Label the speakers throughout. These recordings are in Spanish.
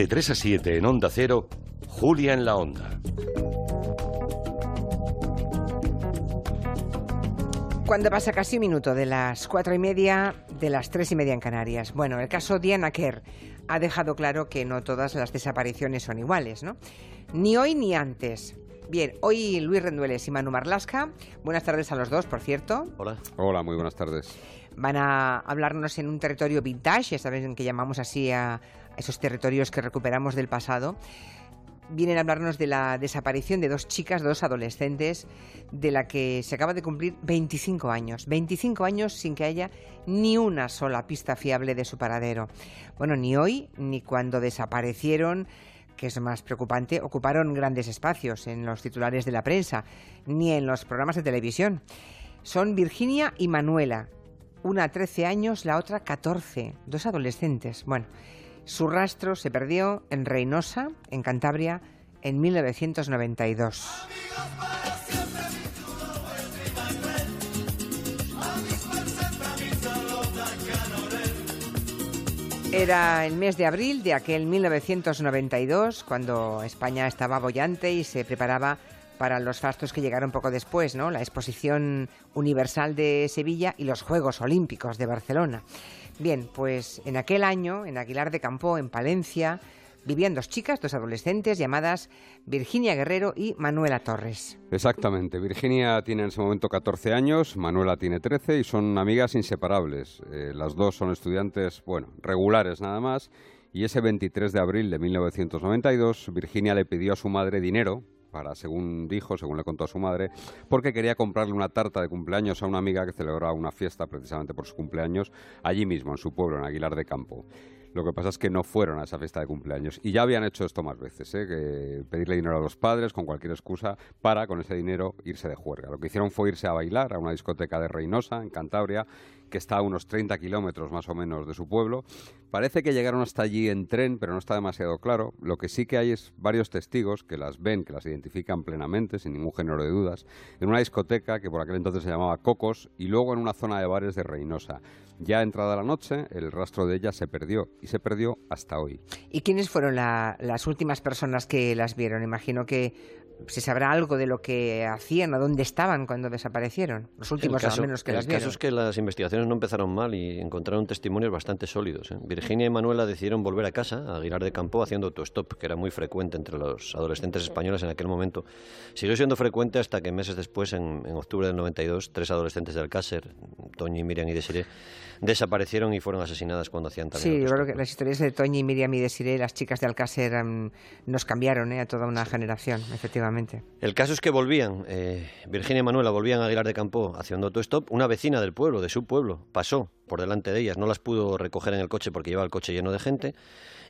Speaker 1: De 3 a 7 en Onda Cero, Julia en la Onda.
Speaker 2: Cuando pasa casi un minuto de las cuatro y media, de las tres y media en Canarias. Bueno, el caso Diana Kerr ha dejado claro que no todas las desapariciones son iguales, ¿no? Ni hoy ni antes. Bien, hoy Luis Rendueles y Manu Marlasca. Buenas tardes a los dos, por cierto.
Speaker 3: Hola.
Speaker 4: Hola, muy buenas tardes.
Speaker 2: Van a hablarnos en un territorio vintage, ya saben que llamamos así a esos territorios que recuperamos del pasado vienen a hablarnos de la desaparición de dos chicas, dos adolescentes, de la que se acaba de cumplir 25 años. 25 años sin que haya ni una sola pista fiable de su paradero. Bueno, ni hoy ni cuando desaparecieron que es más preocupante, ocuparon grandes espacios en los titulares de la prensa, ni en los programas de televisión. Son Virginia y Manuela, una 13 años, la otra 14, dos adolescentes. Bueno, su rastro se perdió en Reynosa, en Cantabria, en 1992. Era el mes de abril de aquel 1992, cuando España estaba bollante y se preparaba para los fastos que llegaron poco después, ¿no? La Exposición Universal de Sevilla y los Juegos Olímpicos de Barcelona. Bien, pues en aquel año, en Aguilar de Campo, en Palencia, vivían dos chicas, dos adolescentes llamadas Virginia Guerrero y Manuela Torres.
Speaker 4: Exactamente. Virginia tiene en ese momento 14 años, Manuela tiene 13 y son amigas inseparables. Eh, las dos son estudiantes, bueno, regulares nada más. Y ese 23 de abril de 1992, Virginia le pidió a su madre dinero para, según dijo, según le contó a su madre, porque quería comprarle una tarta de cumpleaños a una amiga que celebraba una fiesta precisamente por su cumpleaños allí mismo, en su pueblo, en Aguilar de Campo. Lo que pasa es que no fueron a esa fiesta de cumpleaños. Y ya habían hecho esto más veces, ¿eh? que pedirle dinero a los padres con cualquier excusa para, con ese dinero, irse de juerga. Lo que hicieron fue irse a bailar a una discoteca de Reynosa, en Cantabria, que está a unos 30 kilómetros más o menos de su pueblo. Parece que llegaron hasta allí en tren, pero no está demasiado claro. Lo que sí que hay es varios testigos que las ven, que las identifican plenamente, sin ningún género de dudas, en una discoteca que por aquel entonces se llamaba Cocos y luego en una zona de bares de Reynosa. Ya entrada la noche, el rastro de ella se perdió y se perdió hasta hoy.
Speaker 2: ¿Y quiénes fueron las últimas personas que las vieron? Imagino que se sabrá algo de lo que hacían o dónde estaban cuando desaparecieron. Los últimos al menos que las vieron.
Speaker 3: El caso es que las investigaciones no empezaron mal y encontraron testimonios bastante sólidos. ¿eh? Virginia y Manuela decidieron volver a casa, a Aguilar de Campo, haciendo autostop, que era muy frecuente entre los adolescentes españoles en aquel momento. Siguió siendo frecuente hasta que meses después, en, octubre del 92, tres adolescentes de Alcácer, Toñi, Miriam y Desiree, desaparecieron y fueron asesinadas cuando hacían también.
Speaker 2: Sí, yo creo que las historias de Toñi, Miriam y Desiree, las chicas de Alcácer, nos cambiaron ¿eh? a toda una generación, efectivamente.
Speaker 3: El caso es que volvían, eh, Virginia y Manuela volvían a Aguilar de Campo haciendo autostop. Una vecina del pueblo, de su pueblo, pasó por delante de ellas, no las pudo recoger en el coche porque llevaba el coche lleno de gente.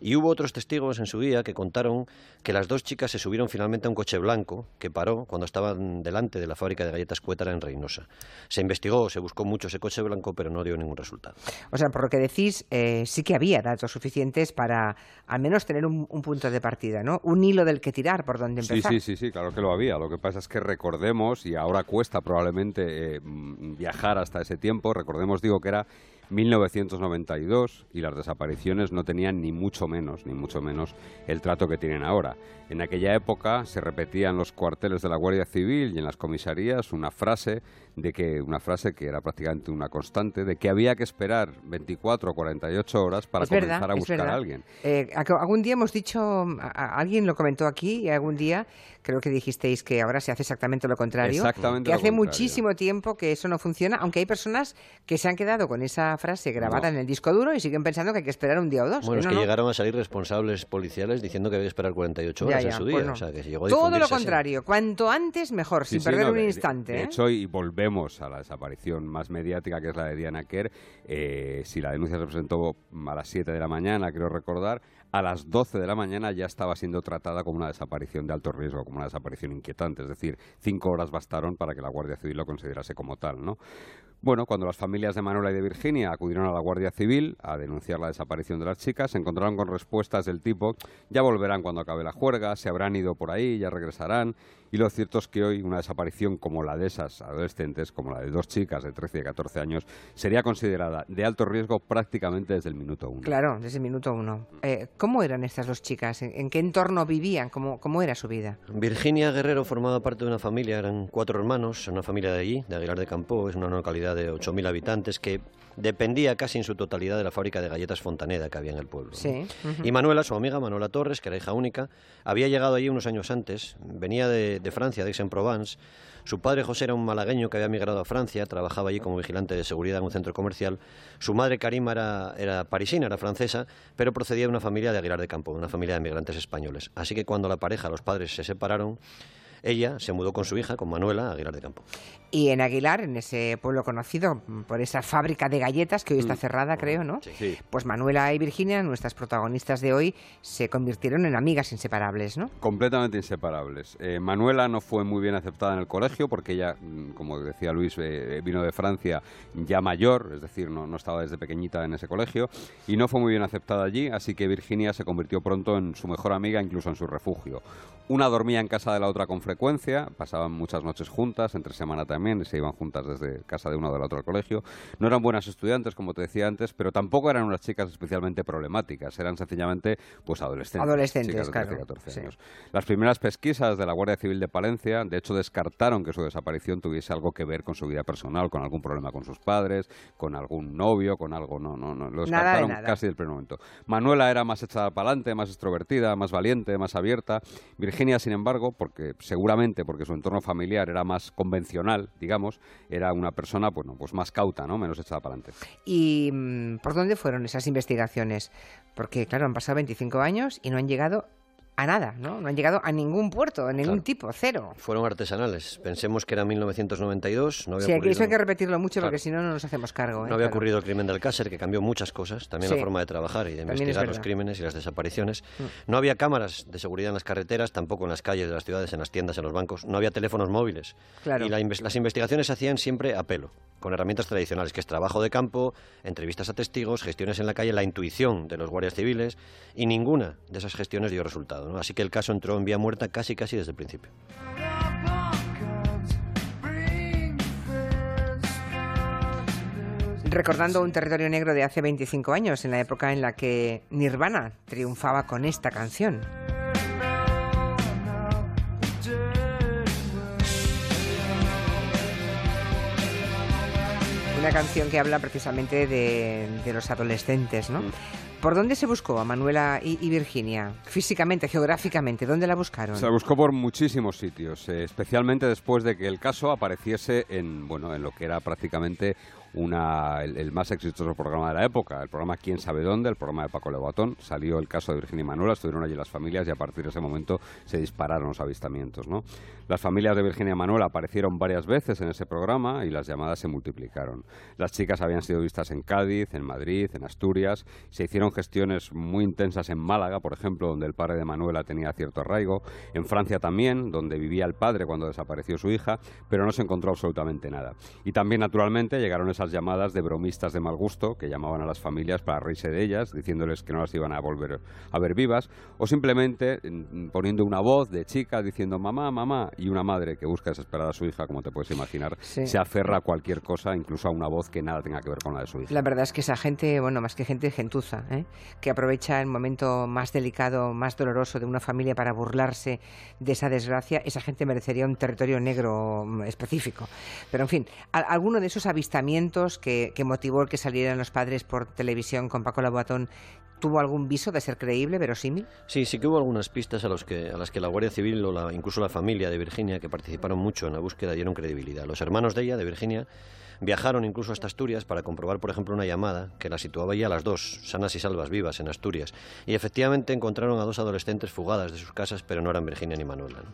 Speaker 3: Y hubo otros testigos en su día que contaron que las dos chicas se subieron finalmente a un coche blanco que paró cuando estaban delante de la fábrica de galletas Cuétara en Reynosa. Se investigó, se buscó mucho ese coche blanco, pero no dio ningún resultado.
Speaker 2: O sea, por lo que decís, eh, sí que había datos suficientes para al menos tener un, punto de partida, ¿no? Un hilo del que tirar, por donde empezar.
Speaker 4: Sí, sí, sí, sí, claro que lo había. Lo que pasa es que recordemos, y ahora cuesta probablemente eh, viajar hasta ese tiempo, recordemos, digo, que era 1992 y las desapariciones no tenían ni mucho menos, ni mucho menos el trato que tienen ahora. En aquella época se repetía en los cuarteles de la Guardia Civil y en las comisarías una frase de que una frase que era prácticamente una constante de que había que esperar 24 o 48 horas para comenzar a buscar a alguien.
Speaker 2: Eh, algún día hemos dicho, alguien lo comentó aquí y algún día creo que dijisteis que ahora se hace exactamente lo contrario,
Speaker 4: que
Speaker 2: hace muchísimo tiempo que eso no funciona, aunque hay personas que se han quedado con esa frase grabada en el disco duro y siguen pensando que hay que esperar un día o dos.
Speaker 3: Bueno, es que llegaron a salir responsables policiales diciendo que había que esperar 48 horas en su día.
Speaker 2: Pues Todo lo contrario, cuanto antes mejor, sin perder un instante.
Speaker 4: De, ¿eh? hecho, y volvemos a la desaparición más mediática que es la de Diana Kerr, eh, si la denuncia se presentó a las 7 de la mañana, creo recordar, a las 12 de la mañana ya estaba siendo tratada como una desaparición de alto riesgo, como una desaparición inquietante. Es decir, cinco horas bastaron para que la Guardia Civil lo considerase como tal, ¿no? Bueno, cuando las familias de Manuela y de Virginia acudieron a la Guardia Civil a denunciar la desaparición de las chicas, se encontraron con respuestas del tipo ya volverán cuando acabe la juerga, se habrán ido por ahí, ya regresarán Y lo cierto es que hoy una desaparición como la de esas adolescentes, como la de dos chicas de 13 y 14 años, sería considerada de alto riesgo prácticamente desde el minuto uno.
Speaker 2: Claro, desde el minuto uno. Eh, ¿Cómo eran estas dos chicas? ¿En, qué entorno vivían? ¿Cómo, ¿Cómo era su vida?
Speaker 3: Virginia Guerrero formaba parte de una familia, eran cuatro hermanos, una familia de allí, de Aguilar de Campo, es una localidad de 8.000 habitantes que dependía casi en su totalidad de la fábrica de galletas Fontaneda que había en el pueblo.
Speaker 2: Sí.
Speaker 3: Y Manuela, su amiga Manuela Torres, que era hija única, había llegado allí unos años antes, venía de, de Francia, de Aix-en-Provence. Su padre José era un malagueño que había migrado a Francia, trabajaba allí como vigilante de seguridad en un centro comercial. Su madre Karima era, era parisina, era francesa, pero procedía de una familia de Aguilar de Campo, una familia de migrantes españoles. Así que cuando la pareja, los padres se separaron, ella se mudó con su hija, con Manuela, a Aguilar de Campo.
Speaker 2: Y en Aguilar, en ese pueblo conocido por esa fábrica de galletas que hoy está
Speaker 3: Mm.
Speaker 2: cerrada, creo, ¿no?
Speaker 3: Sí.
Speaker 4: Sí.
Speaker 2: Pues Manuela y Virginia, nuestras protagonistas de hoy, se convirtieron en amigas inseparables, ¿no?
Speaker 4: Completamente inseparables. Eh, Manuela no fue muy bien aceptada en el colegio porque ella, mm, como decía Luis, eh, vino de Francia ya mayor, es decir, no, no estaba desde pequeñita en ese colegio y no fue muy bien aceptada allí, así que Virginia se convirtió pronto en su mejor amiga, incluso en su refugio. Una dormía en casa de la otra con frecuencia, pasaban muchas noches juntas, entre semana también, y se iban juntas desde casa de una o de la otra al colegio. No eran buenas estudiantes, como te decía antes, pero tampoco eran unas chicas especialmente problemáticas, eran sencillamente pues adolescentes.
Speaker 2: Adolescentes,
Speaker 4: chicas de 13 y
Speaker 2: claro,
Speaker 4: 14
Speaker 2: sí.
Speaker 4: años. Las primeras pesquisas de la Guardia Civil de Palencia, de hecho, descartaron que su desaparición tuviese algo que ver con su vida personal, con algún problema con sus padres, con algún novio, con algo. No, no, no. Lo
Speaker 2: Nada de
Speaker 4: descartaron
Speaker 2: nada.
Speaker 4: casi del primer momento. Manuela era más echada para adelante, más extrovertida, más valiente, más abierta. Virginia, sin embargo, porque seguramente porque su entorno familiar era más convencional, digamos, era una persona, bueno, pues más cauta, ¿no? Menos echada para adelante.
Speaker 2: ¿Y mm, por dónde fueron esas investigaciones? Porque, claro, han pasado 25 años y no han llegado a nada, ¿no? No han llegado a ningún puerto, a ningún
Speaker 3: Claro.
Speaker 2: tipo, cero.
Speaker 3: Fueron artesanales. Pensemos que era 1992, no había
Speaker 2: Sí,
Speaker 3: ocurrido...
Speaker 2: eso hay que repetirlo mucho porque si no, no nos hacemos cargo. ¿eh?
Speaker 3: No había
Speaker 2: Claro.
Speaker 3: ocurrido el crimen del Alcácer, que cambió muchas cosas, también
Speaker 2: Sí.
Speaker 3: la forma de trabajar y de
Speaker 2: También
Speaker 3: investigar los crímenes y las desapariciones.
Speaker 2: Mm.
Speaker 3: No había cámaras de seguridad en las carreteras, tampoco en las calles de las ciudades, en las tiendas, en los bancos. No había teléfonos móviles. Y la inves- las investigaciones se hacían siempre a pelo, con herramientas tradicionales, que es trabajo de campo, entrevistas a testigos, gestiones en la calle, la intuición de los guardias civiles, y ninguna de esas gestiones dio resultado. ¿No? Así que el caso entró en vía muerta casi casi desde el principio.
Speaker 2: Recordando un territorio negro de hace 25 años, en la época en la que Nirvana triunfaba con esta canción. Una canción que habla precisamente de, de los adolescentes, ¿no? ¿Por dónde se buscó a Manuela y, y Virginia? Físicamente, geográficamente, ¿dónde la buscaron?
Speaker 4: Se la buscó por muchísimos sitios, eh, especialmente después de que el caso apareciese en, bueno, en lo que era prácticamente una, el, el más exitoso programa de la época, el programa Quién sabe dónde, el programa de Paco Leguatón. Salió el caso de Virginia y Manuela, estuvieron allí las familias y a partir de ese momento se dispararon los avistamientos. ¿no? Las familias de Virginia y Manuela aparecieron varias veces en ese programa y las llamadas se multiplicaron. Las chicas habían sido vistas en Cádiz, en Madrid, en Asturias. Se hicieron gestiones muy intensas en Málaga, por ejemplo, donde el padre de Manuela tenía cierto arraigo. En Francia también, donde vivía el padre cuando desapareció su hija, pero no se encontró absolutamente nada. Y también, naturalmente, llegaron esas llamadas de bromistas de mal gusto que llamaban a las familias para reírse de ellas, diciéndoles que no las iban a volver a ver vivas, o simplemente mm, poniendo una voz de chica diciendo mamá, mamá, y una madre que busca desesperada a su hija, como te puedes imaginar,
Speaker 2: Sí.
Speaker 4: se aferra a cualquier cosa, incluso a una voz que nada tenga que ver con la de su hija.
Speaker 2: La verdad es que esa gente, bueno, más que gente, gentuza, ¿eh? Que aprovecha el momento más delicado, más doloroso de una familia para burlarse de esa desgracia, esa gente merecería un territorio negro mm, específico. Pero, en fin, alguno de esos avistamientos que, motivó que salieran los padres por televisión con Paco Laboatón tuvo algún viso de ser creíble, verosímil?
Speaker 3: Sí, sí que hubo algunas pistas a, los que, a las que la Guardia Civil o la- incluso la familia de Virginia, que participaron mucho en la búsqueda, dieron credibilidad. Los hermanos de ella, de Virginia, viajaron incluso hasta Asturias para comprobar, por ejemplo, una llamada que la situaba ya a las dos, sanas y salvas, vivas, en Asturias. Y efectivamente encontraron a dos adolescentes fugadas de sus casas, pero no eran Virginia ni Manuela. ¿no?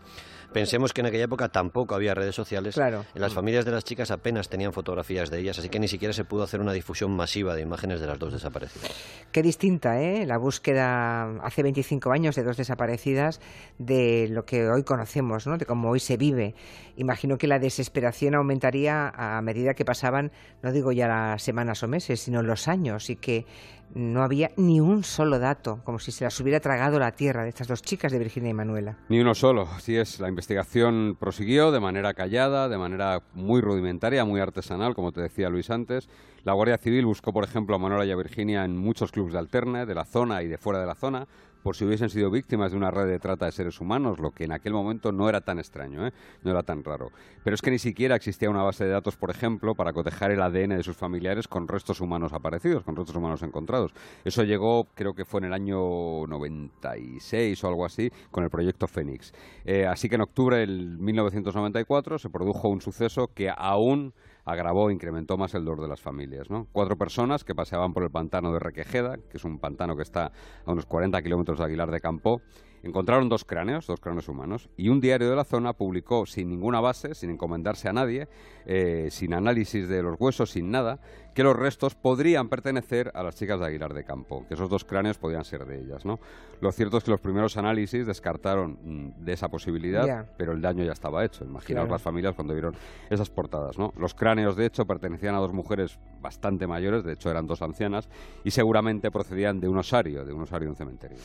Speaker 3: Pensemos que en aquella época tampoco había redes sociales.
Speaker 2: Claro.
Speaker 3: Las familias de las chicas apenas tenían fotografías de ellas, así que ni siquiera se pudo hacer una difusión masiva de imágenes de las dos desaparecidas.
Speaker 2: Qué distinta, ¿eh? La búsqueda hace 25 años de dos desaparecidas de lo que hoy conocemos, ¿no? De cómo hoy se vive. Imagino que la desesperación aumentaría a medida que pasaban pasaban, no digo ya las semanas o meses, sino los años y que no había ni un solo dato, como si se las hubiera tragado la tierra de estas dos chicas de Virginia y Manuela.
Speaker 4: Ni uno solo, así es. La investigación prosiguió de manera callada, de manera muy rudimentaria, muy artesanal, como te decía Luis antes. La Guardia Civil buscó, por ejemplo, a Manuela y a Virginia en muchos clubes de alterne, de la zona y de fuera de la zona, por si hubiesen sido víctimas de una red de trata de seres humanos, lo que en aquel momento no era tan extraño, ¿eh? no era tan raro. Pero es que ni siquiera existía una base de datos, por ejemplo, para cotejar el ADN de sus familiares con restos humanos aparecidos, con restos humanos encontrados. Eso llegó, creo que fue en el año 96 o algo así, con el proyecto Fénix. Eh, así que en octubre del 1994 se produjo un suceso que aún agravó, incrementó más el dolor de las familias. Cuatro personas que paseaban por el pantano de Requejeda, que es un pantano que está a unos 40 kilómetros de Aguilar de Campo, encontraron dos cráneos, dos cráneos humanos, y un diario de la zona publicó sin ninguna base, sin encomendarse a nadie, eh, sin análisis de los huesos, sin nada, que los restos podrían pertenecer a las chicas de Aguilar de Campo, que esos dos cráneos podían ser de ellas. ¿no? Lo cierto es que los primeros análisis descartaron mm, de esa posibilidad, pero el daño ya estaba hecho. Imaginaos las familias cuando vieron esas portadas. ¿no? Los cráneos, de hecho, pertenecían a dos mujeres bastante mayores, de hecho eran dos ancianas, y seguramente procedían de un osario, de un osario en un cementerio.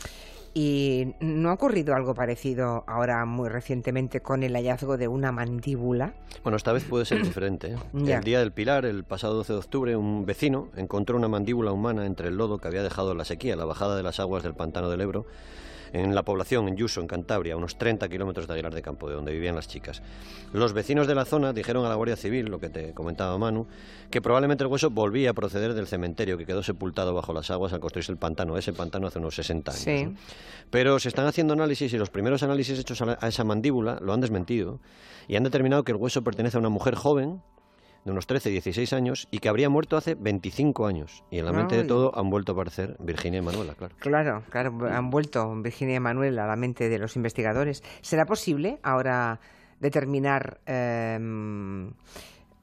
Speaker 2: ¿Y no ha ocurrido algo parecido ahora muy recientemente con el hallazgo de una mandíbula?
Speaker 3: Bueno, esta vez puede ser diferente. ¿eh? El día del Pilar, el pasado 12 de octubre, un vecino encontró una mandíbula humana entre el lodo que había dejado la sequía, la bajada de las aguas del pantano del Ebro, en la población, en Yuso, en Cantabria, a unos 30 kilómetros de Aguilar de Campo, de donde vivían las chicas. Los vecinos de la zona dijeron a la Guardia Civil, lo que te comentaba Manu, que probablemente el hueso volvía a proceder del cementerio que quedó sepultado bajo las aguas al construirse el pantano, ese pantano hace unos 60 años. Pero se están haciendo análisis y los primeros análisis hechos a esa mandíbula lo han desmentido y han determinado que el hueso pertenece a una mujer joven de unos 13, 16 años y que habría muerto hace 25 años. Y en la mente de todo han vuelto a aparecer Virginia y Manuela, claro.
Speaker 2: Claro, claro, han vuelto Virginia y Manuela a la mente de los investigadores. ¿Será posible ahora determinar em,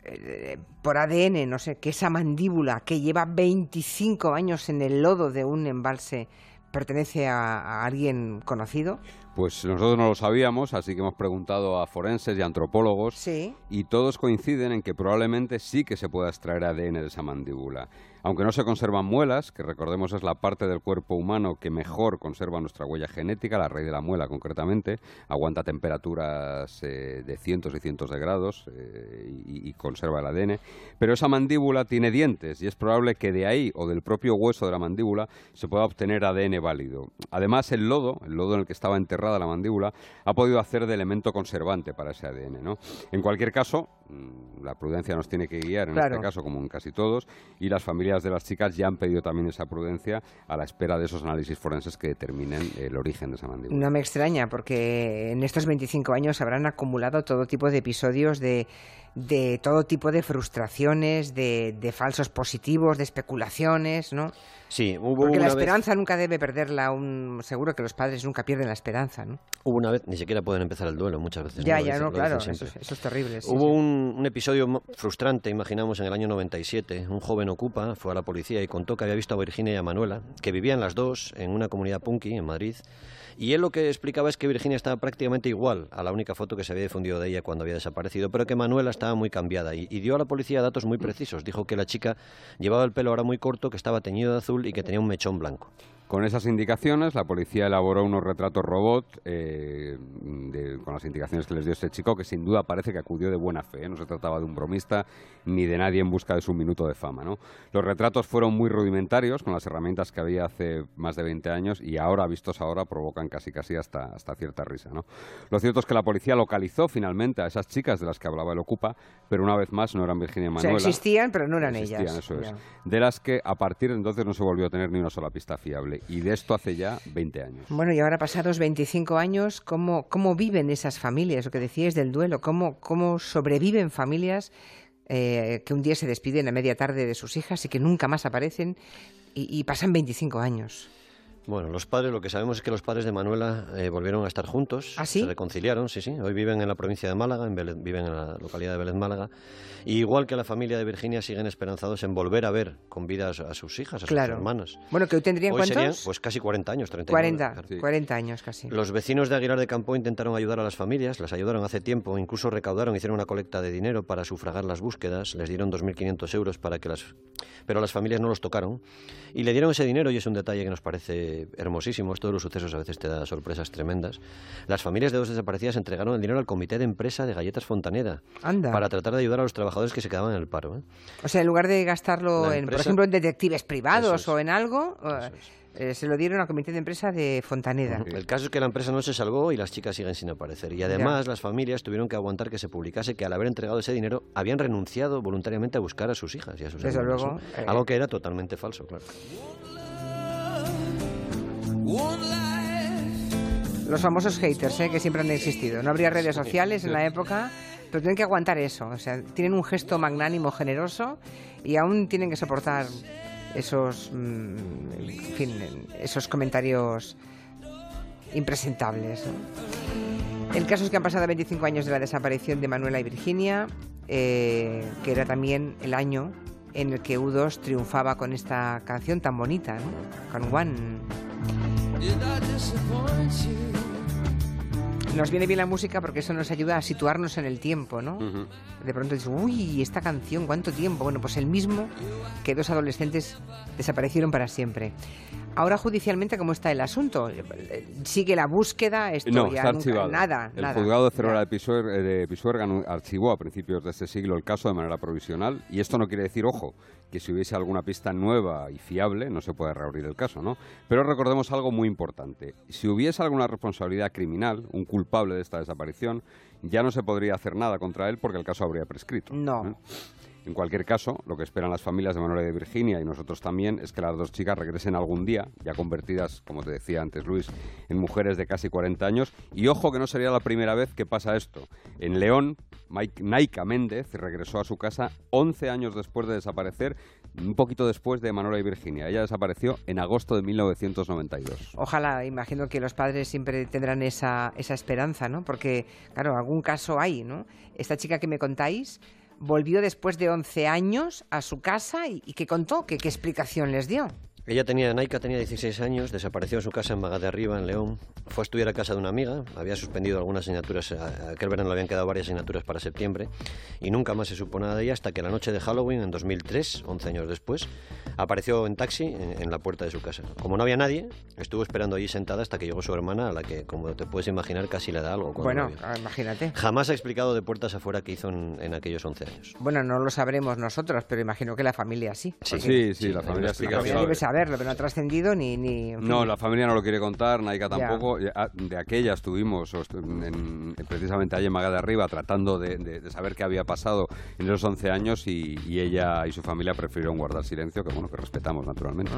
Speaker 2: eh, por ADN, no sé, que esa mandíbula que lleva 25 años en el lodo de un embalse pertenece a alguien conocido?
Speaker 4: Pues nosotros no lo sabíamos, así que hemos preguntado a forenses y antropólogos y todos coinciden en que probablemente sí que se pueda extraer ADN de esa mandíbula. Aunque no se conservan muelas, que recordemos es la parte del cuerpo humano que mejor conserva nuestra huella genética, la raíz de la muela concretamente, aguanta temperaturas eh, de cientos y cientos de grados eh, y, y, conserva el ADN, pero esa mandíbula tiene dientes y es probable que de ahí o del propio hueso de la mandíbula se pueda obtener ADN válido. Además, el lodo, el lodo en el que estaba enterrada la mandíbula, ha podido hacer de elemento conservante para ese ADN. ¿no? En cualquier caso, mm, la prudencia nos tiene que guiar en este caso, como en casi todos, y las familias de las chicas ya han pedido también esa prudencia a la espera de esos análisis forenses que determinen el origen de esa mandíbula.
Speaker 2: No me extraña, porque en estos 25 años habrán acumulado todo tipo de episodios de de todo tipo de frustraciones, de, de, falsos positivos, de especulaciones, ¿no?
Speaker 3: Sí, hubo
Speaker 2: Porque
Speaker 3: la
Speaker 2: esperanza nunca debe perderla. Un... Seguro que los padres nunca pierden la esperanza, ¿no?
Speaker 3: Hubo una vez, ni siquiera pueden empezar el duelo muchas veces.
Speaker 2: Ya, ya, no, claro, eso, eso, es terrible. Sí,
Speaker 3: hubo Un, un, episodio frustrante, imaginamos, en el año 97. Un joven ocupa fue a la policía y contó que había visto a Virginia y a Manuela, que vivían las dos en una comunidad punky en Madrid. Y él lo que explicaba es que Virginia estaba prácticamente igual a la única foto que se había difundido de ella cuando había desaparecido, pero que Manuela estaba muy cambiada y, y dio a la policía datos muy precisos. Dijo que la chica llevaba el pelo ahora muy corto, que estaba teñido de azul y que tenía un mechón blanco.
Speaker 4: Con esas indicaciones, la policía elaboró unos retratos robot eh, de, con las indicaciones que les dio este chico, que sin duda parece que acudió de buena fe. ¿eh? No se trataba de un bromista ni de nadie en busca de su minuto de fama. ¿no? Los retratos fueron muy rudimentarios, con las herramientas que había hace más de 20 años, y ahora, vistos ahora, provocan casi casi hasta, hasta cierta risa. ¿no? Lo cierto es que la policía localizó finalmente a esas chicas de las que hablaba el Ocupa, pero una vez más no eran Virginia y Manuela.
Speaker 2: O sea, existían, pero no eran
Speaker 4: existían,
Speaker 2: ellas.
Speaker 4: Eso es. De las que a partir de entonces no se volvió a tener ni una sola pista fiable y de esto hace ya 20 años.
Speaker 2: Bueno, y ahora pasados 25 años, ¿cómo, cómo viven esas familias? Lo que decíais del duelo, ¿cómo, cómo sobreviven familias eh, que un día se despiden a media tarde de sus hijas y que nunca más aparecen y, y pasan 25 años?
Speaker 3: Bueno, los padres, lo que sabemos es que los padres de Manuela eh, volvieron a estar juntos,
Speaker 2: ¿Ah, sí?
Speaker 3: se reconciliaron, sí, sí. Hoy viven en la provincia de Málaga, en Vélez- viven en la localidad de Vélez Málaga. Y igual que la familia de Virginia, siguen esperanzados en volver a ver con vida a, su- a sus hijas, a
Speaker 2: Claro.
Speaker 3: sus hermanas.
Speaker 2: Bueno, que hoy tendrían
Speaker 3: Hoy serían
Speaker 2: cuántos?
Speaker 3: pues casi 40 años, 39.
Speaker 2: 40,
Speaker 3: claro.
Speaker 4: Sí.
Speaker 2: 40 años casi.
Speaker 3: Los vecinos de Aguilar de Campo intentaron ayudar a las familias, las ayudaron hace tiempo, incluso recaudaron, hicieron una colecta de dinero para sufragar las búsquedas, les dieron 2.500 euros para que las... Pero las familias no los tocaron y le dieron ese dinero y es un detalle que nos parece hermosísimo. Esto de los sucesos a veces te da sorpresas tremendas. Las familias de dos desaparecidas entregaron el dinero al comité de empresa de Galletas Fontaneda
Speaker 2: Anda.
Speaker 3: para tratar de ayudar a los trabajadores que se quedaban en el paro. ¿eh?
Speaker 2: O sea, en lugar de gastarlo, en, por ejemplo, en detectives privados
Speaker 3: es.
Speaker 2: o en algo, eh, eh, se lo dieron al comité de empresa de Fontaneda.
Speaker 3: El caso es que la empresa no se salvó y las chicas siguen sin aparecer. Y además las familias tuvieron que aguantar que se publicase que al haber entregado ese dinero habían renunciado voluntariamente a buscar a sus hijas y a sus
Speaker 2: Desde
Speaker 3: hermanas,
Speaker 2: luego, eh.
Speaker 3: Algo que era totalmente falso, claro.
Speaker 2: Los famosos haters, ¿eh? que siempre han existido. No habría redes sociales en la época, pero tienen que aguantar eso. O sea, tienen un gesto magnánimo, generoso, y aún tienen que soportar esos, mm, fin, esos comentarios impresentables. El caso es que han pasado 25 años de la desaparición de Manuela y Virginia, eh, que era también el año en el que U2 triunfaba con esta canción tan bonita, ¿no? con One. Nos viene bien la música porque eso nos ayuda a situarnos en el tiempo, ¿no? De pronto dices, uy, esta canción, ¿cuánto tiempo? Bueno, pues el mismo que dos adolescentes desaparecieron para siempre. Ahora judicialmente, ¿cómo está el asunto? ¿Sigue la búsqueda? Esto
Speaker 4: No,
Speaker 2: ya
Speaker 4: está
Speaker 2: nunca-
Speaker 4: archivado.
Speaker 2: Nada,
Speaker 4: el
Speaker 2: nada,
Speaker 4: juzgado de Cervera de Pisuer- eh, de Pisuerga anu- archivó a principios de este siglo el caso de manera provisional y esto no quiere decir, ojo, que si hubiese alguna pista nueva y fiable no se puede reabrir el caso, ¿no? Pero recordemos algo muy importante. Si hubiese alguna responsabilidad criminal, un culpable de esta desaparición, ya no se podría hacer nada contra él porque el caso habría prescrito.
Speaker 2: No.
Speaker 4: ¿eh? En cualquier caso, lo que esperan las familias de Manuela y de Virginia y nosotros también es que las dos chicas regresen algún día, ya convertidas, como te decía antes Luis, en mujeres de casi 40 años. Y ojo que no sería la primera vez que pasa esto. En León, Mike- Naika Méndez regresó a su casa 11 años después de desaparecer, un poquito después de Manuela y Virginia. Ella desapareció en agosto de 1992.
Speaker 2: Ojalá, imagino que los padres siempre tendrán esa, esa esperanza, ¿no? Porque, claro, algún caso hay, ¿no? Esta chica que me contáis volvió después de 11 años a su casa y, y ¿qué contó? ¿Qué, ¿Qué explicación les dio?
Speaker 3: Ella tenía, Naika tenía 16 años, desapareció en su casa en Maga de Arriba, en León. Fue a estudiar a casa de una amiga, había suspendido algunas asignaturas, a- aquel verano le habían quedado varias asignaturas para septiembre, y nunca más se supo nada de ella hasta que la noche de Halloween, en 2003, 11 años después, apareció en taxi en, en la puerta de su casa. Como no había nadie, estuvo esperando allí sentada hasta que llegó su hermana, a la que, como te puedes imaginar, casi le da algo.
Speaker 2: Bueno, imagínate.
Speaker 3: Jamás ha explicado de puertas afuera qué hizo en, en aquellos 11 años.
Speaker 2: Bueno, no lo sabremos nosotros, pero imagino que la familia sí.
Speaker 3: Sí,
Speaker 4: Sí, sí,
Speaker 3: sí,
Speaker 4: la familia sí que
Speaker 2: La familia debe saberlo, pero no ha trascendido ni... ni en fin.
Speaker 4: No, la familia no lo quiere contar, Naika tampoco. Ah, De aquella estuvimos en- precisamente allí en Maga de Arriba tratando de, de- de saber qué había pasado en esos 11 años y, y ella y su familia prefirieron guardar silencio, que bueno, que respetamos naturalmente.